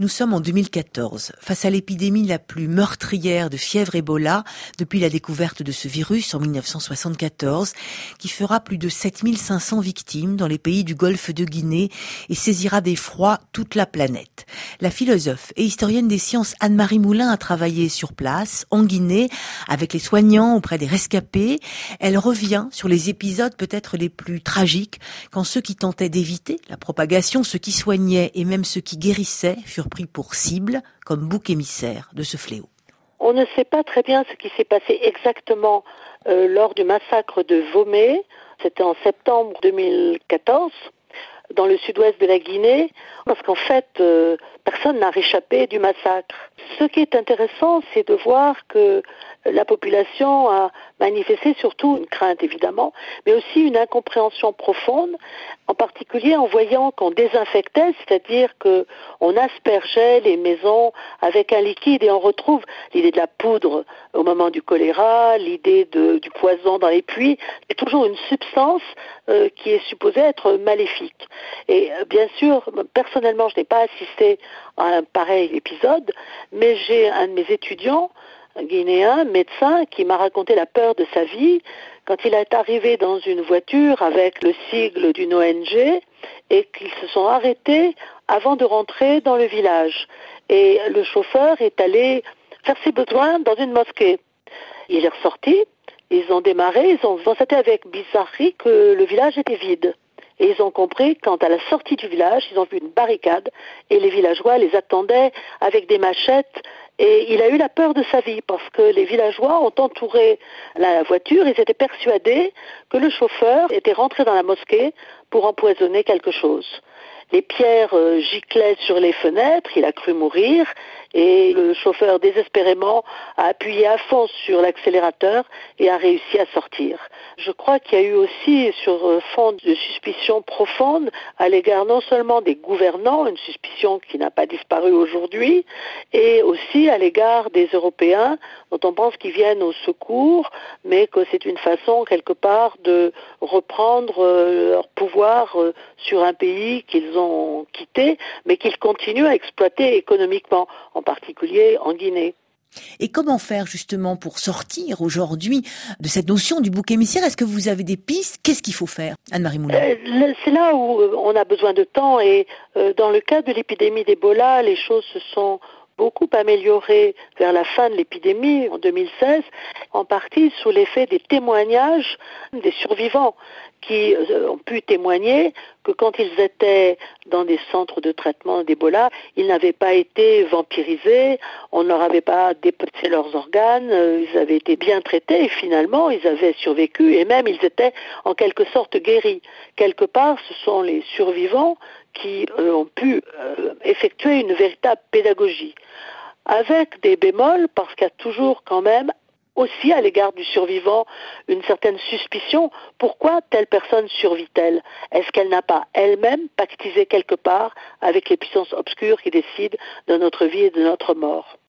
Nous sommes en 2014, face à l'épidémie la plus meurtrière de fièvre Ebola depuis la découverte de ce virus en 1974, qui fera plus de 7500 victimes dans les pays du golfe de Guinée et saisira d'effroi toute la planète. La philosophe et historienne des sciences Anne-Marie Moulin a travaillé sur place, en Guinée, avec les soignants auprès des rescapés. Elle revient sur les épisodes peut-être les plus tragiques, quand ceux qui tentaient d'éviter la propagation, ceux qui soignaient et même ceux qui guérissaient furent pris pour cible comme bouc émissaire de ce fléau. On ne sait pas très bien ce qui s'est passé exactement euh, lors du massacre de Vomé. C'était en septembre 2014 dans le sud-ouest de la Guinée, parce qu'en fait, euh, personne n'a réchappé du massacre. Ce qui est intéressant, c'est de voir que la population a manifesté surtout une crainte évidemment, mais aussi une incompréhension profonde, en particulier en voyant qu'on désinfectait, c'est-à-dire qu'on aspergeait les maisons avec un liquide et on retrouve l'idée de la poudre au moment du choléra, l'idée du poison dans les puits, toujours une substance euh, qui est supposée être maléfique. Et euh, bien sûr, personnellement, je n'ai pas assisté à un pareil épisode, mais j'ai un de mes étudiants guinéen, médecin, qui m'a raconté la peur de sa vie quand il est arrivé dans une voiture avec le sigle d'une ONG et qu'ils se sont arrêtés avant de rentrer dans le village. Et le chauffeur est allé faire ses besoins dans une mosquée. Il est ressorti, ils ont démarré, ils ont constaté avec bizarrerie que le village était vide. Et ils ont compris quand à la sortie du village, ils ont vu une barricade et les villageois les attendaient avec des machettes et il a eu la peur de sa vie parce que les villageois ont entouré la voiture. Ils étaient persuadés que le chauffeur était rentré dans la mosquée pour empoisonner quelque chose. Les pierres euh, giclaient sur les fenêtres, il a cru mourir et le chauffeur désespérément a appuyé à fond sur l'accélérateur et a réussi à sortir. Je crois qu'il y a eu aussi sur euh, fond de suspicion profonde à l'égard non seulement des gouvernants, une suspicion qui n'a pas disparu aujourd'hui, et aussi à l'égard des Européens dont on pense qu'ils viennent au secours, mais que c'est une façon quelque part de reprendre euh, leur pouvoir sur un pays qu'ils ont quitté, mais qu'ils continuent à exploiter économiquement, en particulier en Guinée. Et comment faire justement pour sortir aujourd'hui de cette notion du bouc émissaire? Est-ce que vous avez des pistes? Qu'est-ce qu'il faut faire Anne-Marie Moulin? Euh, C'est là où euh, on a besoin de temps et euh, dans le cas de l'épidémie d'Ebola, les choses se sont beaucoup améliorées vers la fin de l'épidémie en 2016, en partie sous l'effet des témoignages des survivants qui euh, ont pu témoigner que quand ils étaient dans des centres de traitement d'Ebola, ils n'avaient pas été vampirisés, on ne leur avait pas dépecé leurs organes, euh, ils avaient été bien traités et finalement ils avaient survécu et même ils étaient en quelque sorte guéris. Quelque part, ce sont les survivants qui euh, ont pu effectuer une véritable pédagogie avec des bémols parce qu'il y a toujours quand même aussi à l'égard du survivant une certaine suspicion. Pourquoi telle personne survit-elle? Est-ce qu'elle n'a pas elle-même pactisé quelque part avec les puissances obscures qui décident de notre vie et de notre mort?